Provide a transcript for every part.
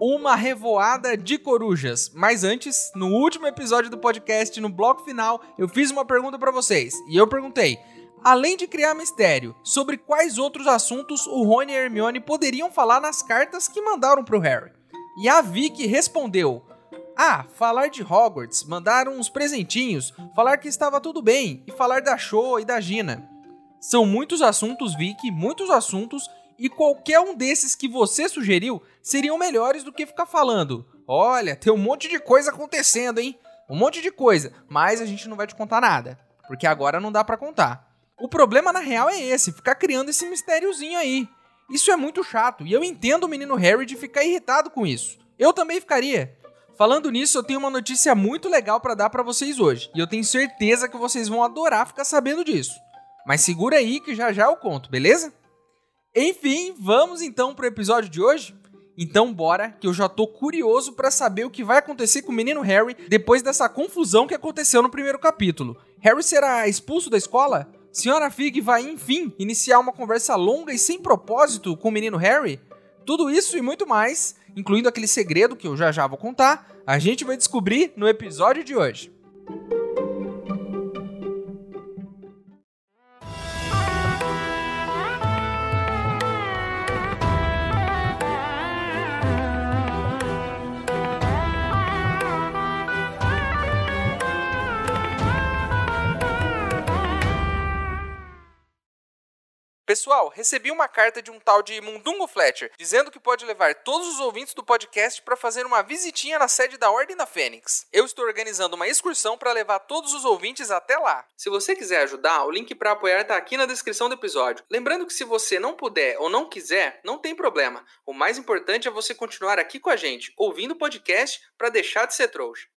uma revoada de corujas. Mas antes, no último episódio do podcast, no bloco final, eu fiz uma pergunta para vocês. E eu perguntei: além de criar mistério, sobre quais outros assuntos o Rony e Hermione poderiam falar nas cartas que mandaram pro Harry? E a Vicky respondeu: ah, falar de Hogwarts, mandar uns presentinhos, falar que estava tudo bem e falar da Show e da Gina. São muitos assuntos, Vicky, muitos assuntos, e qualquer um desses que você sugeriu seriam melhores do que ficar falando. Olha, tem um monte de coisa acontecendo, hein? Um monte de coisa, mas a gente não vai te contar nada, porque agora não dá para contar. O problema na real é esse, ficar criando esse mistériozinho aí. Isso é muito chato e eu entendo o menino Harry de ficar irritado com isso. Eu também ficaria. Falando nisso, eu tenho uma notícia muito legal para dar para vocês hoje, e eu tenho certeza que vocês vão adorar ficar sabendo disso. Mas segura aí que já já eu conto, beleza? Enfim, vamos então pro episódio de hoje? Então bora, que eu já tô curioso para saber o que vai acontecer com o menino Harry depois dessa confusão que aconteceu no primeiro capítulo. Harry será expulso da escola? Senhora Fig vai, enfim, iniciar uma conversa longa e sem propósito com o menino Harry? Tudo isso e muito mais, incluindo aquele segredo que eu já já vou contar, a gente vai descobrir no episódio de hoje. Pessoal, recebi uma carta de um tal de Mundungo Fletcher, dizendo que pode levar todos os ouvintes do podcast para fazer uma visitinha na sede da Ordem da Fênix. Eu estou organizando uma excursão para levar todos os ouvintes até lá. Se você quiser ajudar, o link para apoiar está aqui na descrição do episódio. Lembrando que se você não puder ou não quiser, não tem problema. O mais importante é você continuar aqui com a gente, ouvindo o podcast para deixar de ser trouxa.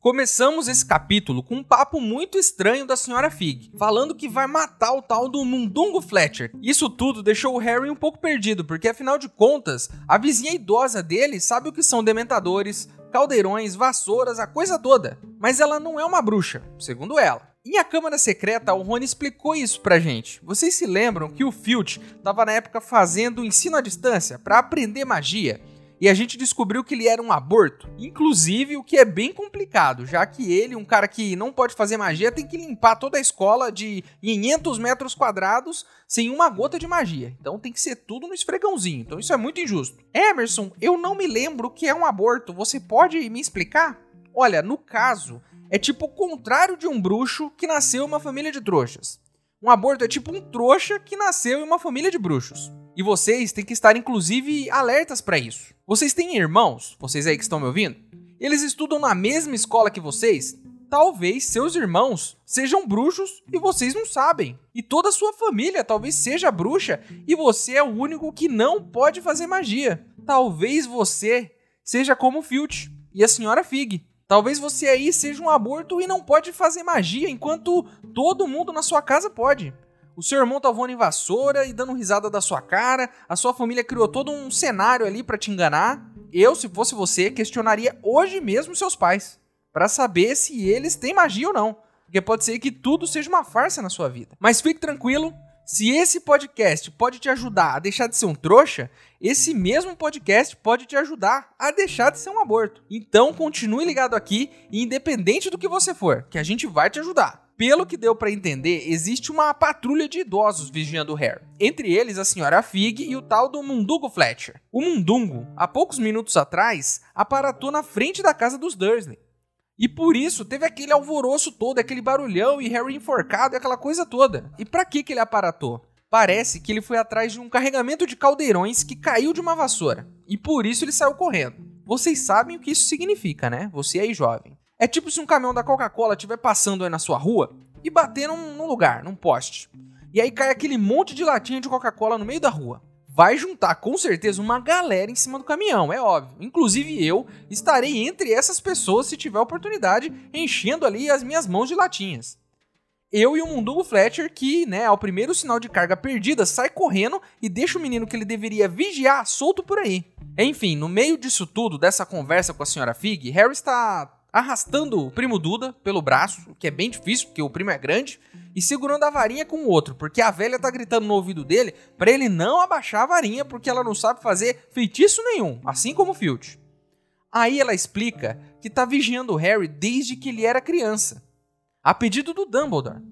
Começamos esse capítulo com um papo muito estranho da senhora Fig, falando que vai matar o tal do Mundungo Fletcher. Isso tudo deixou o Harry um pouco perdido, porque afinal de contas, a vizinha idosa dele sabe o que são dementadores, caldeirões, vassouras, a coisa toda. Mas ela não é uma bruxa, segundo ela. Em A Câmara Secreta, o Rony explicou isso pra gente. Vocês se lembram que o Filch estava na época fazendo ensino à distância para aprender magia? E a gente descobriu que ele era um aborto. Inclusive, o que é bem complicado, já que ele, um cara que não pode fazer magia, tem que limpar toda a escola de 500 metros quadrados sem uma gota de magia. Então tem que ser tudo no esfregãozinho. Então isso é muito injusto. Emerson, eu não me lembro o que é um aborto. Você pode me explicar? Olha, no caso, é tipo o contrário de um bruxo que nasceu uma família de trouxas. Um aborto é tipo um trouxa que nasceu em uma família de bruxos. E vocês têm que estar, inclusive, alertas para isso. Vocês têm irmãos, vocês aí que estão me ouvindo? Eles estudam na mesma escola que vocês? Talvez seus irmãos sejam bruxos e vocês não sabem. E toda a sua família talvez seja bruxa e você é o único que não pode fazer magia. Talvez você seja como o Filch e a senhora Fig. Talvez você aí seja um aborto e não pode fazer magia, enquanto todo mundo na sua casa pode. O seu irmão tá voando em vassoura e dando risada da sua cara, a sua família criou todo um cenário ali para te enganar. Eu, se fosse você, questionaria hoje mesmo seus pais, para saber se eles têm magia ou não. Porque pode ser que tudo seja uma farsa na sua vida. Mas fique tranquilo, se esse podcast pode te ajudar a deixar de ser um trouxa, esse mesmo podcast pode te ajudar a deixar de ser um aborto. Então continue ligado aqui e independente do que você for, que a gente vai te ajudar. Pelo que deu para entender, existe uma patrulha de idosos vigiando o Harry. Entre eles, a senhora Fig e o tal do Mundungo Fletcher. O Mundungo, há poucos minutos atrás, aparatou na frente da casa dos Dursley. E por isso teve aquele alvoroço todo, aquele barulhão e Harry enforcado e aquela coisa toda. E para que que ele aparatou? Parece que ele foi atrás de um carregamento de caldeirões que caiu de uma vassoura. E por isso ele saiu correndo. Vocês sabem o que isso significa, né? Você aí jovem. É tipo se um caminhão da Coca-Cola estiver passando aí na sua rua e bater num, lugar, num poste. E aí cai aquele monte de latinha de Coca-Cola no meio da rua. vai juntar com certeza uma galera em cima do caminhão, é óbvio. Inclusive eu estarei entre essas pessoas se tiver oportunidade, enchendo ali as minhas mãos de latinhas. Eu e o Mundungo Fletcher, que, né, ao primeiro sinal de carga perdida, sai correndo e deixa o menino que ele deveria vigiar solto por aí. Enfim, no meio disso tudo, dessa conversa com a senhora Fig, Harry está arrastando o primo Duda pelo braço, que é bem difícil, porque o primo é grande, e segurando a varinha com o outro, porque a velha tá gritando no ouvido dele para ele não abaixar a varinha, porque ela não sabe fazer feitiço nenhum, assim como o Filch. Aí ela explica que tá vigiando o Harry desde que ele era criança, a pedido do Dumbledore,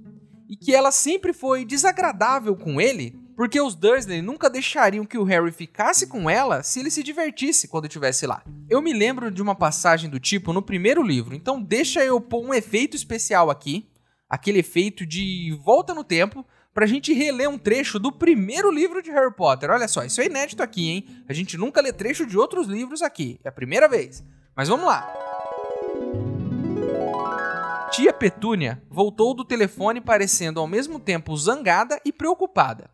e que ela sempre foi desagradável com ele porque os Dursley nunca deixariam que o Harry ficasse com ela se ele se divertisse quando estivesse lá. Eu me lembro de uma passagem do tipo no primeiro livro, então deixa eu pôr um efeito especial aqui, aquele efeito de volta no tempo, pra gente reler um trecho do primeiro livro de Harry Potter. Olha só, isso é inédito aqui, hein? A gente nunca lê trecho de outros livros aqui, é a primeira vez. Mas vamos lá. Tia Petúnia voltou do telefone parecendo ao mesmo tempo zangada e preocupada.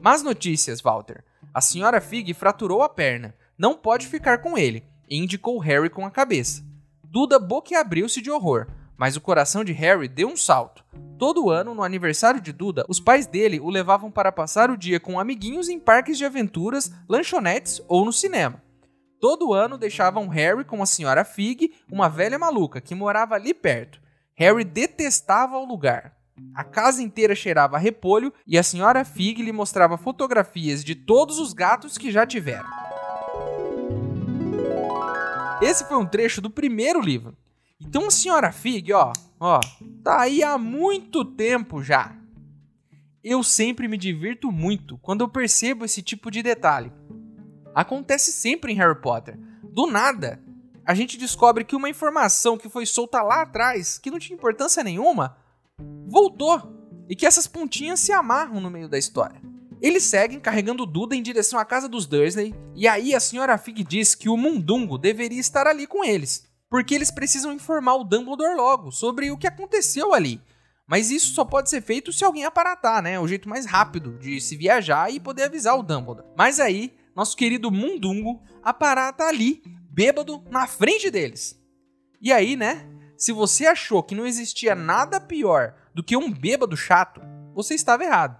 Más notícias, Walter. A senhora Fig fraturou a perna. Não pode ficar com ele, indicou Harry com a cabeça. Duda boquiabriu-se de horror, mas o coração de Harry deu um salto. Todo ano, no aniversário de Duda, os pais dele o levavam para passar o dia com amiguinhos em parques de aventuras, lanchonetes ou no cinema. Todo ano deixavam Harry com a senhora Fig, uma velha maluca que morava ali perto. Harry detestava o lugar. A casa inteira cheirava a repolho e a senhora Fig lhe mostrava fotografias de todos os gatos que já tiveram. Esse foi um trecho do primeiro livro. Então a senhora Fig, ó, ó, tá aí há muito tempo já. Eu sempre me divirto muito quando eu percebo esse tipo de detalhe. Acontece sempre em Harry Potter. Do nada, a gente descobre que uma informação que foi solta lá atrás, que não tinha importância nenhuma, voltou e que essas pontinhas se amarram no meio da história. Eles seguem carregando Duda em direção à casa dos Dursley, e aí a senhora Fig diz que o Mundungo deveria estar ali com eles, porque eles precisam informar o Dumbledore logo sobre o que aconteceu ali. Mas isso só pode ser feito se alguém aparatar, né? O jeito mais rápido de se viajar e poder avisar o Dumbledore. Mas aí, nosso querido Mundungo aparata ali, bêbado, na frente deles. E aí, né? Se você achou que não existia nada pior do que um bêbado chato, você estava errado.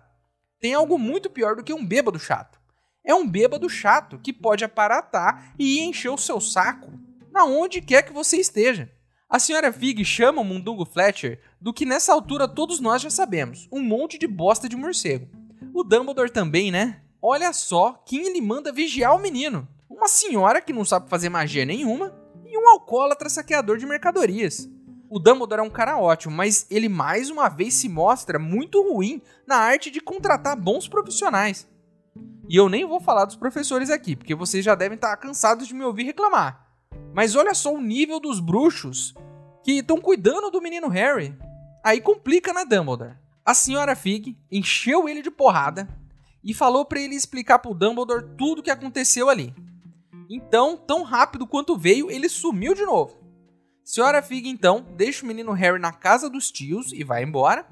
Tem algo muito pior do que um bêbado chato. É um bêbado chato que pode aparatar e encher o seu saco na onde quer que você esteja. A senhora Fig chama o Mundungo Fletcher do que nessa altura todos nós já sabemos, um monte de bosta de morcego. O Dumbledore também, né? Olha só quem ele manda vigiar o menino. Uma senhora que não sabe fazer magia nenhuma e um alcoólatra saqueador de mercadorias. O Dumbledore é um cara ótimo, mas ele mais uma vez se mostra muito ruim na arte de contratar bons profissionais. E eu nem vou falar dos professores aqui, porque vocês já devem estar cansados de me ouvir reclamar. Mas olha só o nível dos bruxos que estão cuidando do menino Harry. Aí complica, né, Dumbledore? A senhora Fig encheu ele de porrada e falou para ele explicar pro Dumbledore tudo o que aconteceu ali. Então, tão rápido quanto veio, ele sumiu de novo. Senhora Fig, então, deixa o menino Harry na casa dos tios e vai embora.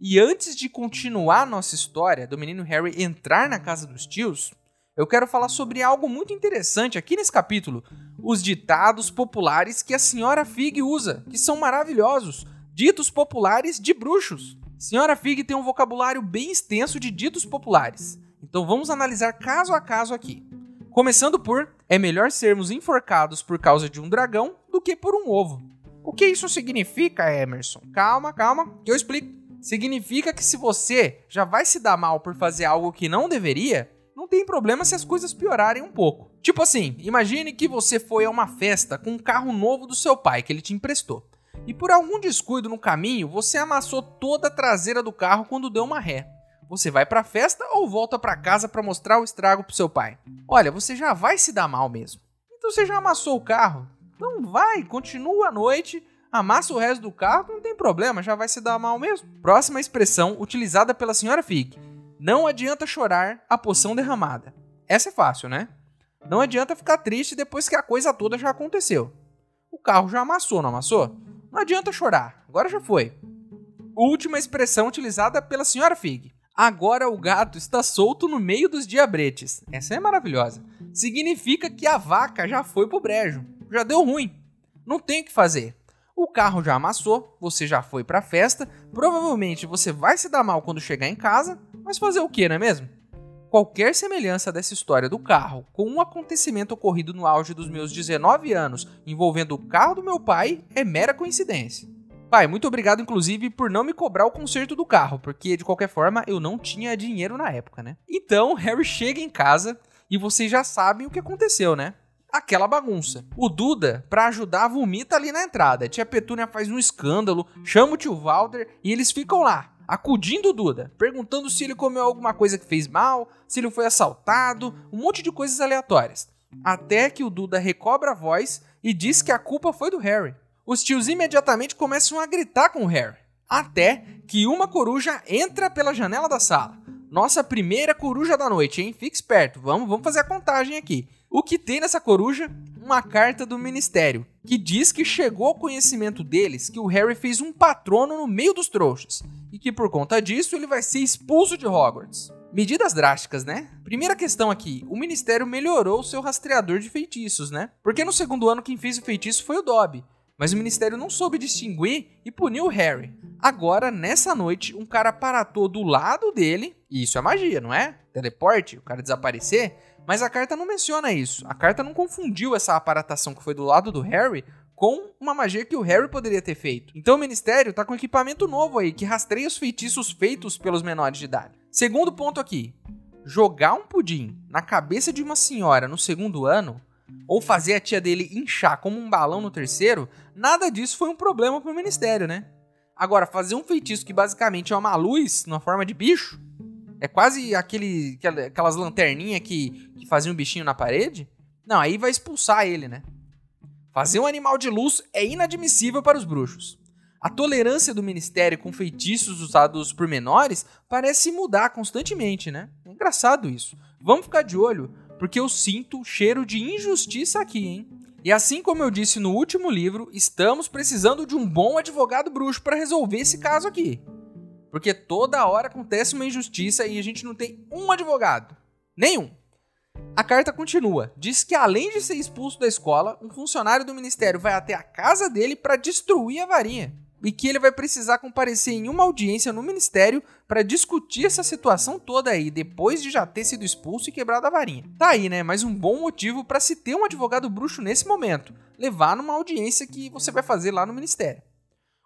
E antes de continuar nossa história do menino Harry entrar na casa dos tios, eu quero falar sobre algo muito interessante aqui nesse capítulo: os ditados populares que a senhora Fig usa, que são maravilhosos. Ditos populares de bruxos. Senhora Fig tem um vocabulário bem extenso de ditos populares. Então vamos analisar caso a caso aqui. Começando por: é melhor sermos enforcados por causa de um dragão do que por um ovo. O que isso significa, Emerson? Calma, calma, que eu explico. Significa que se você já vai se dar mal por fazer algo que não deveria, não tem problema se as coisas piorarem um pouco. Tipo assim, imagine que você foi a uma festa com um carro novo do seu pai que ele te emprestou. E por algum descuido no caminho, você amassou toda a traseira do carro quando deu uma ré. Você vai pra festa ou volta para casa para mostrar o estrago pro seu pai? Olha, você já vai se dar mal mesmo. Então você já amassou o carro? Então vai, continua a noite, amassa o resto do carro, não tem problema, já vai se dar mal mesmo. Próxima expressão utilizada pela senhora Fig. Não adianta chorar a poção derramada. Essa é fácil, né? Não adianta ficar triste depois que a coisa toda já aconteceu. O carro já amassou, não amassou? Não adianta chorar, agora já foi. Última expressão utilizada pela senhora Fig. Agora o gato está solto no meio dos diabretes. Essa é maravilhosa. Significa que a vaca já foi pro brejo. Já deu ruim. Não tem o que fazer. O carro já amassou, você já foi pra festa, provavelmente você vai se dar mal quando chegar em casa, mas fazer o que, não é mesmo? Qualquer semelhança dessa história do carro com um acontecimento ocorrido no auge dos meus 19 anos envolvendo o carro do meu pai é mera coincidência. Pai, muito obrigado, inclusive, por não me cobrar o conserto do carro, porque de qualquer forma eu não tinha dinheiro na época, né? Então, Harry chega em casa e vocês já sabem o que aconteceu, né? Aquela bagunça. O Duda, pra ajudar, vomita ali na entrada. A tia Petúnia faz um escândalo, chama o tio Walter e eles ficam lá, acudindo o Duda, perguntando se ele comeu alguma coisa que fez mal, se ele foi assaltado, um monte de coisas aleatórias. Até que o Duda recobra a voz e diz que a culpa foi do Harry os tios imediatamente começam a gritar com o Harry. Até que uma coruja entra pela janela da sala. Nossa primeira coruja da noite, hein? Fique esperto, vamos, vamos fazer a contagem aqui. O que tem nessa coruja? Uma carta do ministério, que diz que chegou ao conhecimento deles que o Harry fez um patrono no meio dos trouxas, e que por conta disso ele vai ser expulso de Hogwarts. Medidas drásticas, né? Primeira questão aqui: o ministério melhorou o seu rastreador de feitiços, né? Porque no segundo ano quem fez o feitiço foi o Dobby mas o ministério não soube distinguir e puniu o Harry. Agora, nessa noite, um cara paratou do lado dele, e isso é magia, não é? Teleporte, o cara desaparecer, mas a carta não menciona isso. A carta não confundiu essa aparatação que foi do lado do Harry com uma magia que o Harry poderia ter feito. Então o ministério tá com equipamento novo aí que rastreia os feitiços feitos pelos menores de idade. Segundo ponto aqui, jogar um pudim na cabeça de uma senhora no segundo ano ou fazer a tia dele inchar como um balão no terceiro, nada disso foi um problema pro ministério, né? Agora, fazer um feitiço que basicamente é uma luz na forma de bicho, é quase aquele, aquelas lanterninhas que, que faziam um bichinho na parede, não, aí vai expulsar ele, né? Fazer um animal de luz é inadmissível para os bruxos. A tolerância do ministério com feitiços usados por menores parece mudar constantemente, né? É engraçado isso. Vamos ficar de olho, porque eu sinto cheiro de injustiça aqui, hein? E assim como eu disse no último livro, estamos precisando de um bom advogado bruxo para resolver esse caso aqui. Porque toda hora acontece uma injustiça e a gente não tem um advogado. Nenhum. A carta continua. Diz que além de ser expulso da escola, um funcionário do ministério vai até a casa dele para destruir a varinha e que ele vai precisar comparecer em uma audiência no ministério para discutir essa situação toda aí, depois de já ter sido expulso e quebrado a varinha. Tá aí, né? Mais um bom motivo para se ter um advogado bruxo nesse momento, levar numa audiência que você vai fazer lá no ministério.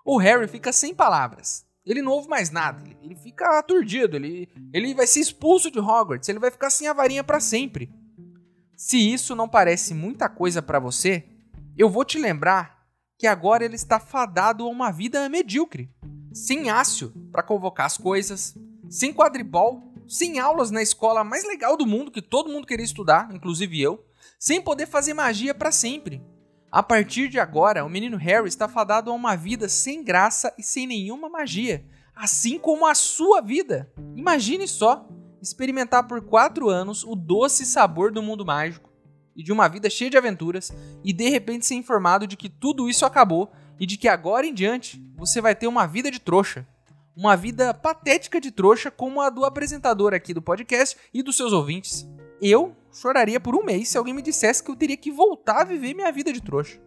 O Harry fica sem palavras. Ele não ouve mais nada, ele fica aturdido, ele, ele vai ser expulso de Hogwarts, ele vai ficar sem a varinha para sempre. Se isso não parece muita coisa para você, eu vou te lembrar que agora ele está fadado a uma vida medíocre, sem ácio para convocar as coisas, sem quadribol, sem aulas na escola mais legal do mundo que todo mundo queria estudar, inclusive eu, sem poder fazer magia para sempre. A partir de agora, o menino Harry está fadado a uma vida sem graça e sem nenhuma magia, assim como a sua vida. Imagine só experimentar por quatro anos o doce sabor do mundo mágico e de uma vida cheia de aventuras e de repente ser informado de que tudo isso acabou e de que agora em diante você vai ter uma vida de trouxa. Uma vida patética de trouxa como a do apresentador aqui do podcast e dos seus ouvintes. Eu choraria por um mês se alguém me dissesse que eu teria que voltar a viver minha vida de trouxa.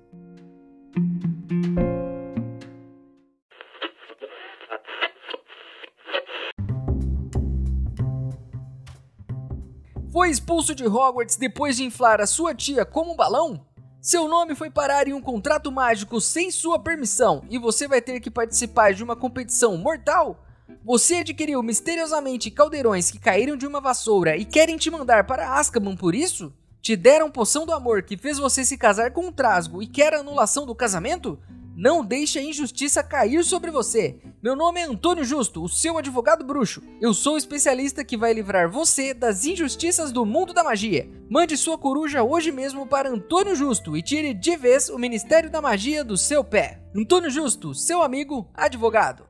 Foi expulso de Hogwarts depois de inflar a sua tia como um balão? Seu nome foi parar em um contrato mágico sem sua permissão e você vai ter que participar de uma competição mortal? Você adquiriu misteriosamente caldeirões que caíram de uma vassoura e querem te mandar para Azkaban por isso? Te deram poção do amor que fez você se casar com um trasgo e quer anulação do casamento? Não deixe a injustiça cair sobre você. Meu nome é Antônio Justo, o seu advogado bruxo. Eu sou o especialista que vai livrar você das injustiças do mundo da magia. Mande sua coruja hoje mesmo para Antônio Justo e tire de vez o Ministério da Magia do seu pé. Antônio Justo, seu amigo advogado.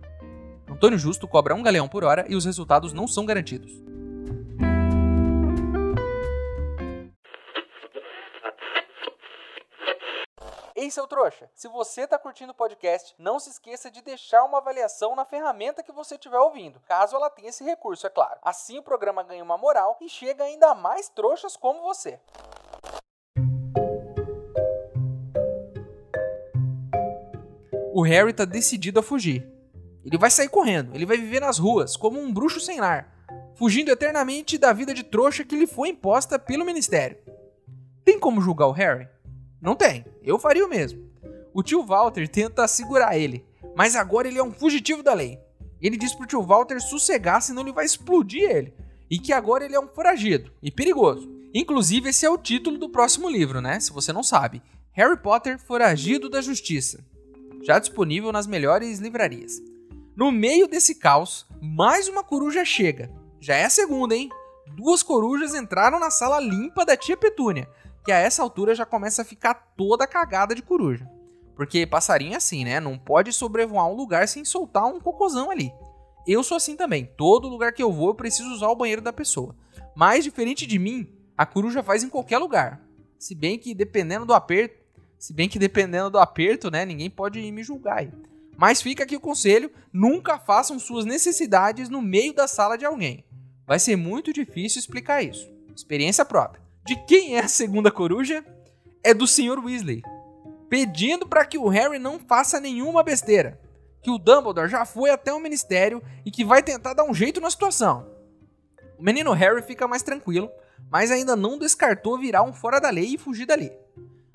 Antônio Justo cobra um galeão por hora e os resultados não são garantidos. Ei, seu trouxa, se você tá curtindo o podcast, não se esqueça de deixar uma avaliação na ferramenta que você estiver ouvindo, caso ela tenha esse recurso, é claro. Assim o programa ganha uma moral e chega ainda a mais trouxas como você. O Harry tá decidido a fugir. Ele vai sair correndo, ele vai viver nas ruas como um bruxo sem lar, fugindo eternamente da vida de trouxa que lhe foi imposta pelo ministério. Tem como julgar o Harry? Não tem. Eu faria o mesmo. O tio Walter tenta segurar ele, mas agora ele é um fugitivo da lei. Ele diz pro tio Walter sossegar, senão ele vai explodir ele. E que agora ele é um foragido e perigoso. Inclusive, esse é o título do próximo livro, né? Se você não sabe. Harry Potter Foragido da Justiça. Já disponível nas melhores livrarias. No meio desse caos, mais uma coruja chega. Já é a segunda, hein? Duas corujas entraram na sala limpa da tia Petúnia, que a essa altura já começa a ficar toda cagada de coruja. Porque passarinho é assim, né? Não pode sobrevoar um lugar sem soltar um cocôzão ali. Eu sou assim também. Todo lugar que eu vou eu preciso usar o banheiro da pessoa. Mas diferente de mim, a coruja faz em qualquer lugar. Se bem que dependendo do aperto, se bem que dependendo do aperto, né, ninguém pode me julgar aí. Mas fica aqui o conselho: nunca façam suas necessidades no meio da sala de alguém. Vai ser muito difícil explicar isso. Experiência própria. De quem é a segunda coruja? É do Sr. Weasley, pedindo para que o Harry não faça nenhuma besteira, que o Dumbledore já foi até o ministério e que vai tentar dar um jeito na situação. O menino Harry fica mais tranquilo, mas ainda não descartou virar um fora da lei e fugir dali.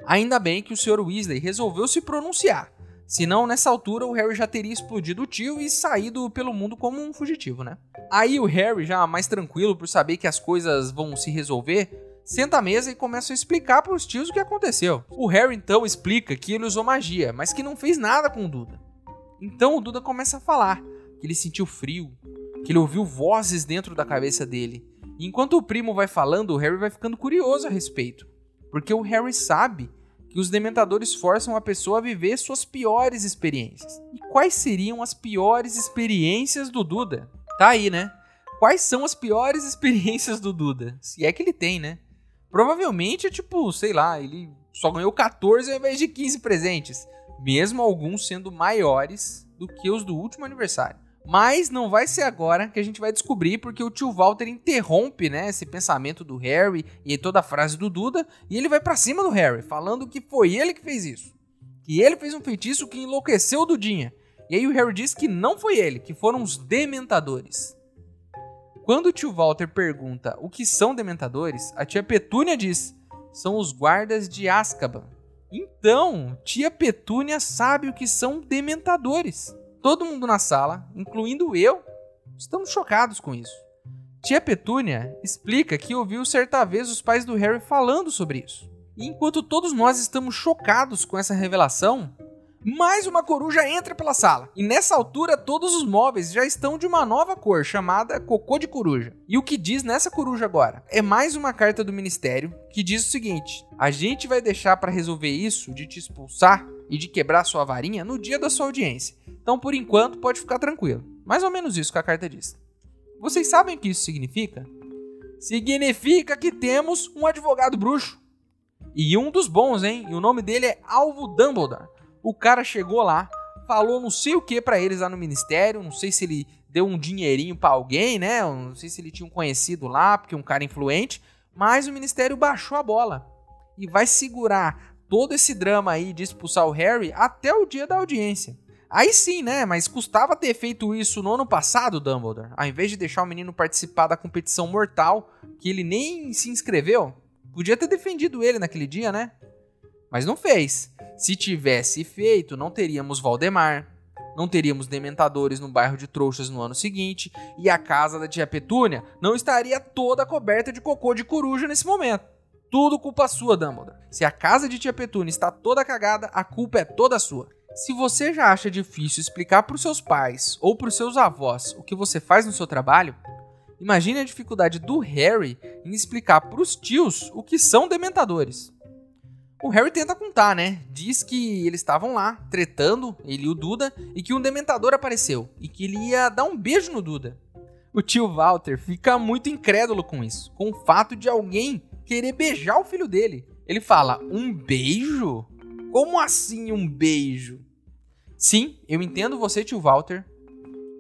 Ainda bem que o Sr. Weasley resolveu se pronunciar, senão nessa altura o Harry já teria explodido o tio e saído pelo mundo como um fugitivo, né? Aí o Harry, já mais tranquilo por saber que as coisas vão se resolver, senta à mesa e começa a explicar para os tios o que aconteceu. O Harry então explica que ele usou magia, mas que não fez nada com o Duda. Então o Duda começa a falar que ele sentiu frio, que ele ouviu vozes dentro da cabeça dele. E enquanto o primo vai falando, o Harry vai ficando curioso a respeito, porque o Harry sabe que os dementadores forçam a pessoa a viver suas piores experiências. E quais seriam as piores experiências do Duda? Tá aí, né? Quais são as piores experiências do Duda? Se é que ele tem, né? Provavelmente é tipo, sei lá, ele só ganhou 14 ao invés de 15 presentes, mesmo alguns sendo maiores do que os do último aniversário. Mas não vai ser agora que a gente vai descobrir, porque o tio Walter interrompe, né, esse pensamento do Harry e toda a frase do Duda, e ele vai para cima do Harry, falando que foi ele que fez isso. Que ele fez um feitiço que enlouqueceu o Dudinha. E aí o Harry diz que não foi ele, que foram os dementadores. Quando o tio Walter pergunta o que são dementadores, a tia Petúnia diz: são os guardas de Azkaban. Então, tia Petúnia sabe o que são dementadores. Todo mundo na sala, incluindo eu, estamos chocados com isso. Tia Petúnia explica que ouviu certa vez os pais do Harry falando sobre isso. E enquanto todos nós estamos chocados com essa revelação, mais uma coruja entra pela sala. E nessa altura, todos os móveis já estão de uma nova cor, chamada cocô de coruja. E o que diz nessa coruja agora? É mais uma carta do ministério que diz o seguinte: a gente vai deixar para resolver isso de te expulsar e de quebrar sua varinha no dia da sua audiência. Então, por enquanto, pode ficar tranquilo. Mais ou menos isso que a carta diz. Vocês sabem o que isso significa? Significa que temos um advogado bruxo. E um dos bons, hein? E o nome dele é Alvo Dumbledore. O cara chegou lá, falou não sei o que para eles lá no ministério, não sei se ele deu um dinheirinho para alguém, né? não sei se ele tinha um conhecido lá, porque um cara influente, mas o ministério baixou a bola e vai segurar todo esse drama aí de expulsar o Harry até o dia da audiência. Aí sim, né? Mas custava ter feito isso no ano passado, Dumbledore, ao invés de deixar o menino participar da competição mortal, que ele nem se inscreveu. Podia ter defendido ele naquele dia, né? Mas não fez. Se tivesse feito, não teríamos Valdemar, não teríamos dementadores no bairro de Trouxas no ano seguinte, e a casa da tia Petúnia não estaria toda coberta de cocô de coruja nesse momento. Tudo culpa sua, Dumbledore. Se a casa de tia Petúnia está toda cagada, a culpa é toda sua. Se você já acha difícil explicar para os seus pais ou para os seus avós o que você faz no seu trabalho, imagine a dificuldade do Harry em explicar para os tios o que são dementadores. O Harry tenta contar, né? Diz que eles estavam lá, tretando, ele e o Duda, e que um dementador apareceu e que ele ia dar um beijo no Duda. O tio Walter fica muito incrédulo com isso, com o fato de alguém querer beijar o filho dele. Ele fala: Um beijo? Como assim um beijo? Sim, eu entendo você, tio Walter.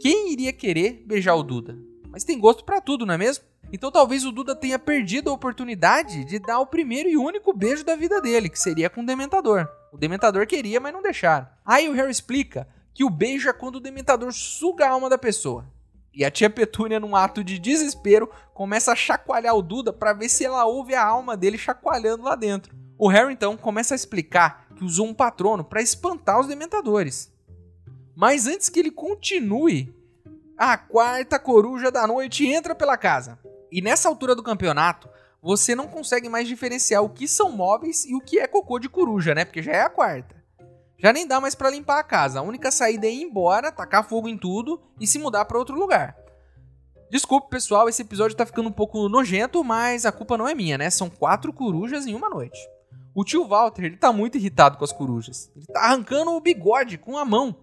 Quem iria querer beijar o Duda? Mas tem gosto para tudo, não é mesmo? Então talvez o Duda tenha perdido a oportunidade de dar o primeiro e único beijo da vida dele, que seria com o Dementador. O Dementador queria, mas não deixaram. Aí o Harry explica que o beijo é quando o Dementador suga a alma da pessoa. E a tia Petúnia, num ato de desespero, começa a chacoalhar o Duda para ver se ela ouve a alma dele chacoalhando lá dentro. O Harry então começa a explicar que usou um patrono para espantar os dementadores. Mas antes que ele continue, a quarta coruja da noite entra pela casa. E nessa altura do campeonato, você não consegue mais diferenciar o que são móveis e o que é cocô de coruja, né? Porque já é a quarta. Já nem dá mais para limpar a casa. A única saída é ir embora, tacar fogo em tudo e se mudar para outro lugar. Desculpe, pessoal, esse episódio tá ficando um pouco nojento, mas a culpa não é minha, né? São quatro corujas em uma noite. O tio Walter, ele tá muito irritado com as corujas. Ele tá arrancando o bigode com a mão.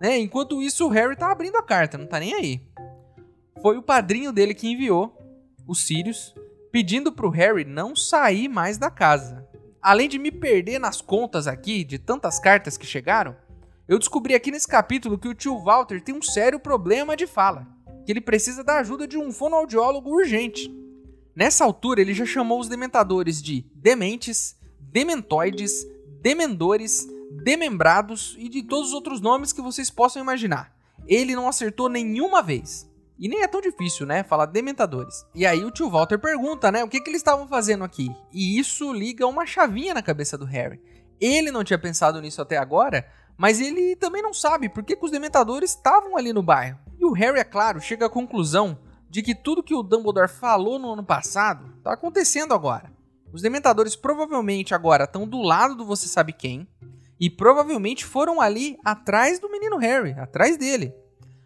Né? Enquanto isso, o Harry tá abrindo a carta, não tá nem aí. Foi o padrinho dele que enviou, o Sirius, pedindo pro Harry não sair mais da casa. Além de me perder nas contas aqui de tantas cartas que chegaram, eu descobri aqui nesse capítulo que o tio Walter tem um sério problema de fala, que ele precisa da ajuda de um fonoaudiólogo urgente. Nessa altura, ele já chamou os dementadores de dementes, dementoides, demendores, demembrados e de todos os outros nomes que vocês possam imaginar. Ele não acertou nenhuma vez. E nem é tão difícil, né? Falar dementadores. E aí o tio Walter pergunta, né? O que, que eles estavam fazendo aqui? E isso liga uma chavinha na cabeça do Harry. Ele não tinha pensado nisso até agora, mas ele também não sabe por que, que os dementadores estavam ali no bairro. E o Harry, é claro, chega à conclusão de que tudo que o Dumbledore falou no ano passado está acontecendo agora. Os dementadores provavelmente agora estão do lado do você sabe quem e provavelmente foram ali atrás do menino Harry, atrás dele.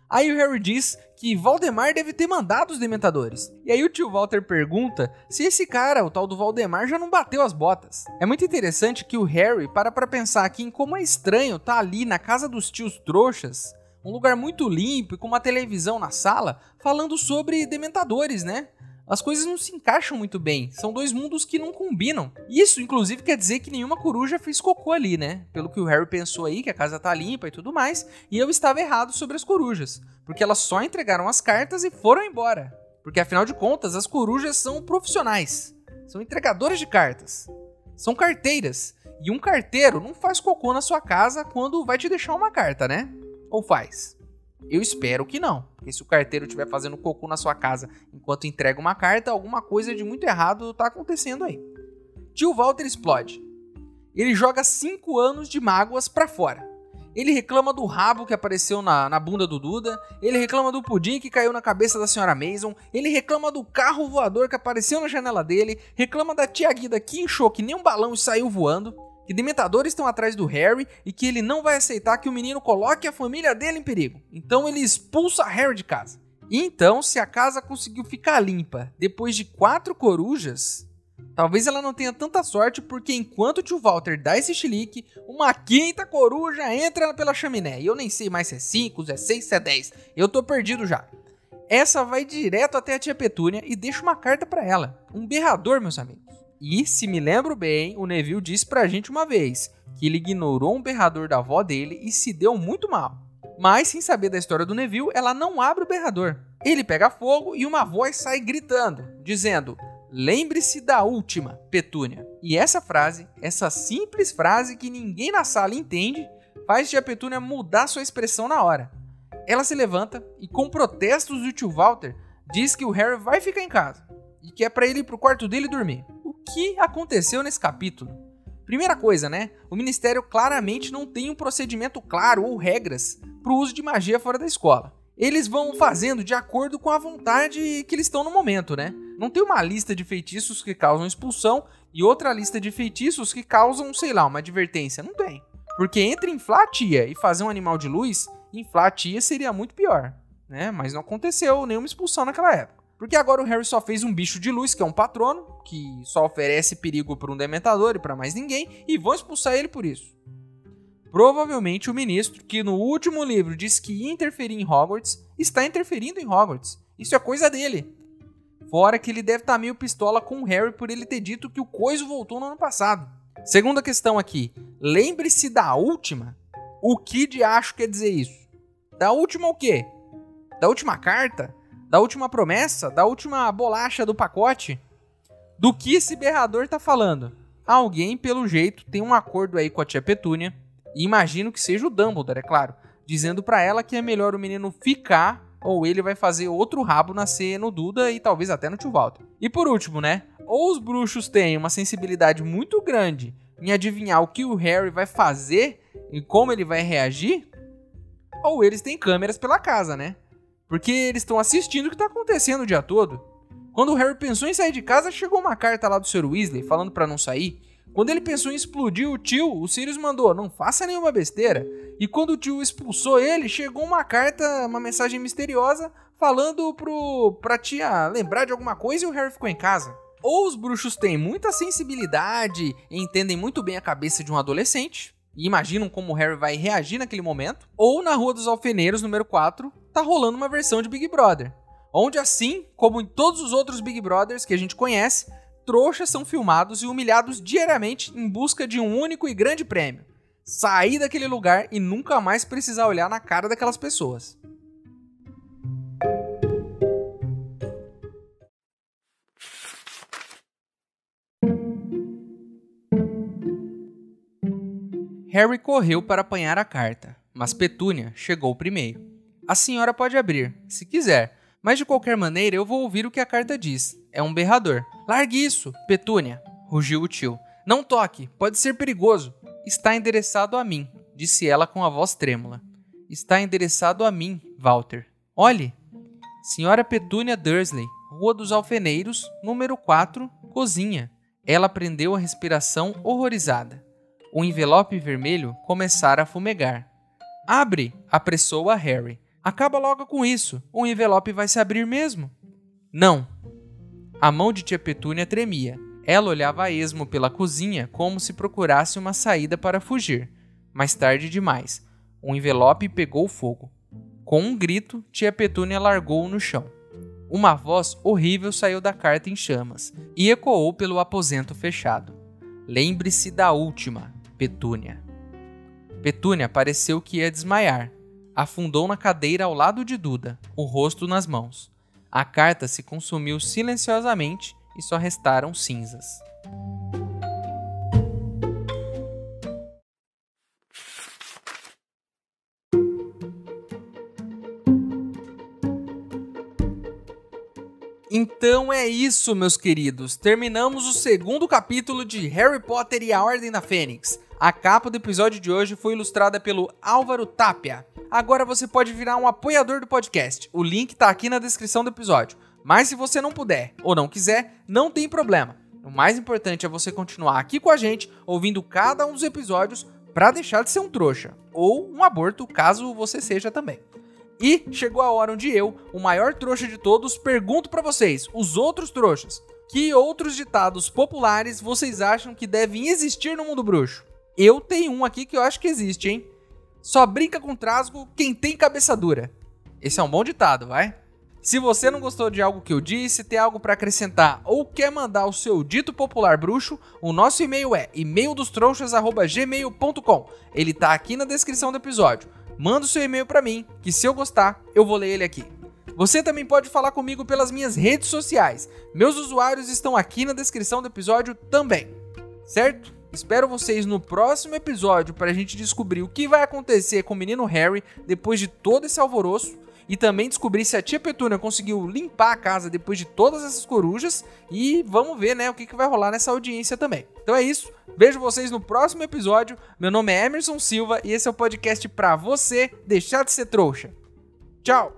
Aí o Harry diz que Valdemar deve ter mandado os dementadores. E aí o tio Walter pergunta se esse cara, o tal do Valdemar, já não bateu as botas. É muito interessante que o Harry para pra pensar aqui em como é estranho estar tá ali na casa dos tios trouxas, um lugar muito limpo e com uma televisão na sala, falando sobre dementadores, né? As coisas não se encaixam muito bem. São dois mundos que não combinam. Isso, inclusive, quer dizer que nenhuma coruja fez cocô ali, né? Pelo que o Harry pensou aí, que a casa tá limpa e tudo mais. E eu estava errado sobre as corujas. Porque elas só entregaram as cartas e foram embora. Porque afinal de contas, as corujas são profissionais. São entregadoras de cartas. São carteiras. E um carteiro não faz cocô na sua casa quando vai te deixar uma carta, né? Ou faz? Eu espero que não. Porque se o carteiro estiver fazendo cocô na sua casa enquanto entrega uma carta, alguma coisa de muito errado está acontecendo aí. Tio Walter explode. Ele joga 5 anos de mágoas para fora. Ele reclama do rabo que apareceu na, na bunda do Duda. Ele reclama do pudim que caiu na cabeça da senhora Mason. Ele reclama do carro voador que apareceu na janela dele. Reclama da tia Guida que inchou que nem um balão e saiu voando que dementadores estão atrás do Harry e que ele não vai aceitar que o menino coloque a família dele em perigo. Então ele expulsa Harry de casa. E então, se a casa conseguiu ficar limpa depois de quatro corujas, talvez ela não tenha tanta sorte porque enquanto o tio Walter dá esse chilique, uma quinta coruja entra pela chaminé. E eu nem sei mais se é 5, se é 6, se é 10. Eu tô perdido já. Essa vai direto até a tia Petúnia e deixa uma carta para ela. Um berrador, meus amigos. E, se me lembro bem, o Neville disse pra gente uma vez que ele ignorou um berrador da avó dele e se deu muito mal. Mas, sem saber da história do Neville, ela não abre o berrador. Ele pega fogo e uma voz sai gritando, dizendo: Lembre-se da última, Petúnia. E essa frase, essa simples frase que ninguém na sala entende, faz a Petúnia mudar sua expressão na hora. Ela se levanta e, com protestos do tio Walter, diz que o Harry vai ficar em casa e que é para ele ir pro quarto dele dormir que aconteceu nesse capítulo? Primeira coisa, né? O ministério claramente não tem um procedimento claro ou regras para o uso de magia fora da escola. Eles vão fazendo de acordo com a vontade que eles estão no momento, né? Não tem uma lista de feitiços que causam expulsão e outra lista de feitiços que causam, sei lá, uma advertência. Não tem. Porque entre inflar a tia e fazer um animal de luz, inflar a tia seria muito pior, né? Mas não aconteceu nenhuma expulsão naquela época. Porque agora o Harry só fez um bicho de luz, que é um patrono, que só oferece perigo para um dementador e para mais ninguém, e vão expulsar ele por isso. Provavelmente o ministro, que no último livro disse que ia interferir em Hogwarts, está interferindo em Hogwarts. Isso é coisa dele. Fora que ele deve estar tá meio pistola com o Harry por ele ter dito que o coiso voltou no ano passado. Segunda questão aqui: Lembre-se da última. O que de acho quer dizer isso? Da última o quê? Da última carta? Da última promessa? Da última bolacha do pacote? Do que esse berrador tá falando? Alguém, pelo jeito, tem um acordo aí com a tia Petúnia, e imagino que seja o Dumbledore, é claro, dizendo para ela que é melhor o menino ficar ou ele vai fazer outro rabo nascer no Duda e talvez até no tio Walter. E por último, né? Ou os bruxos têm uma sensibilidade muito grande em adivinhar o que o Harry vai fazer e como ele vai reagir, ou eles têm câmeras pela casa, né? Porque eles estão assistindo o que está acontecendo o dia todo. Quando o Harry pensou em sair de casa, chegou uma carta lá do Sr. Weasley falando para não sair. Quando ele pensou em explodir o tio, o Sirius mandou: não faça nenhuma besteira. E quando o tio expulsou ele, chegou uma carta, uma mensagem misteriosa falando pro, pra tia lembrar de alguma coisa e o Harry ficou em casa. Ou os bruxos têm muita sensibilidade e entendem muito bem a cabeça de um adolescente, e imaginam como o Harry vai reagir naquele momento, ou na Rua dos Alfeneiros, número 4, tá rolando uma versão de Big Brother, onde assim, como em todos os outros Big Brothers que a gente conhece, trouxas são filmados e humilhados diariamente em busca de um único e grande prêmio: sair daquele lugar e nunca mais precisar olhar na cara daquelas pessoas. Harry correu para apanhar a carta, mas Petúnia chegou primeiro. A senhora pode abrir, se quiser, mas de qualquer maneira eu vou ouvir o que a carta diz. É um berrador. Largue isso, Petúnia, rugiu o tio. Não toque, pode ser perigoso. Está endereçado a mim, disse ela com a voz trêmula. Está endereçado a mim, Walter. Olhe. Senhora Petúnia Dursley, Rua dos Alfeneiros, número 4, cozinha. Ela prendeu a respiração horrorizada o envelope vermelho começara a fumegar. Abre! apressou a Harry. Acaba logo com isso. O envelope vai se abrir mesmo. Não. A mão de tia Petúnia tremia. Ela olhava a esmo pela cozinha como se procurasse uma saída para fugir. Mais tarde demais, o envelope pegou fogo. Com um grito, tia Petúnia largou-o no chão. Uma voz horrível saiu da carta em chamas e ecoou pelo aposento fechado. Lembre-se da última. Petúnia. Petúnia pareceu que ia desmaiar. Afundou na cadeira ao lado de Duda, o rosto nas mãos. A carta se consumiu silenciosamente e só restaram cinzas. Então é isso, meus queridos. Terminamos o segundo capítulo de Harry Potter e a Ordem da Fênix. A capa do episódio de hoje foi ilustrada pelo Álvaro Tapia. Agora você pode virar um apoiador do podcast. O link tá aqui na descrição do episódio. Mas se você não puder ou não quiser, não tem problema. O mais importante é você continuar aqui com a gente, ouvindo cada um dos episódios para deixar de ser um trouxa ou um aborto, caso você seja também. E chegou a hora onde eu, o maior trouxa de todos, pergunto para vocês, os outros trouxas, que outros ditados populares vocês acham que devem existir no mundo bruxo? Eu tenho um aqui que eu acho que existe, hein? Só brinca com trasgo quem tem cabeça dura. Esse é um bom ditado, vai? Se você não gostou de algo que eu disse, tem algo para acrescentar ou quer mandar o seu dito popular bruxo, o nosso e-mail é e-maildostrouxas@gmail.com. Ele tá aqui na descrição do episódio. Manda o seu e-mail para mim, que se eu gostar, eu vou ler ele aqui. Você também pode falar comigo pelas minhas redes sociais. Meus usuários estão aqui na descrição do episódio também. Certo? Espero vocês no próximo episódio para a gente descobrir o que vai acontecer com o menino Harry depois de todo esse alvoroço e também descobrir se a tia Petúnia conseguiu limpar a casa depois de todas essas corujas e vamos ver, né, o que, que vai rolar nessa audiência também. Então é isso, vejo vocês no próximo episódio. Meu nome é Emerson Silva e esse é o podcast para você deixar de ser trouxa. Tchau!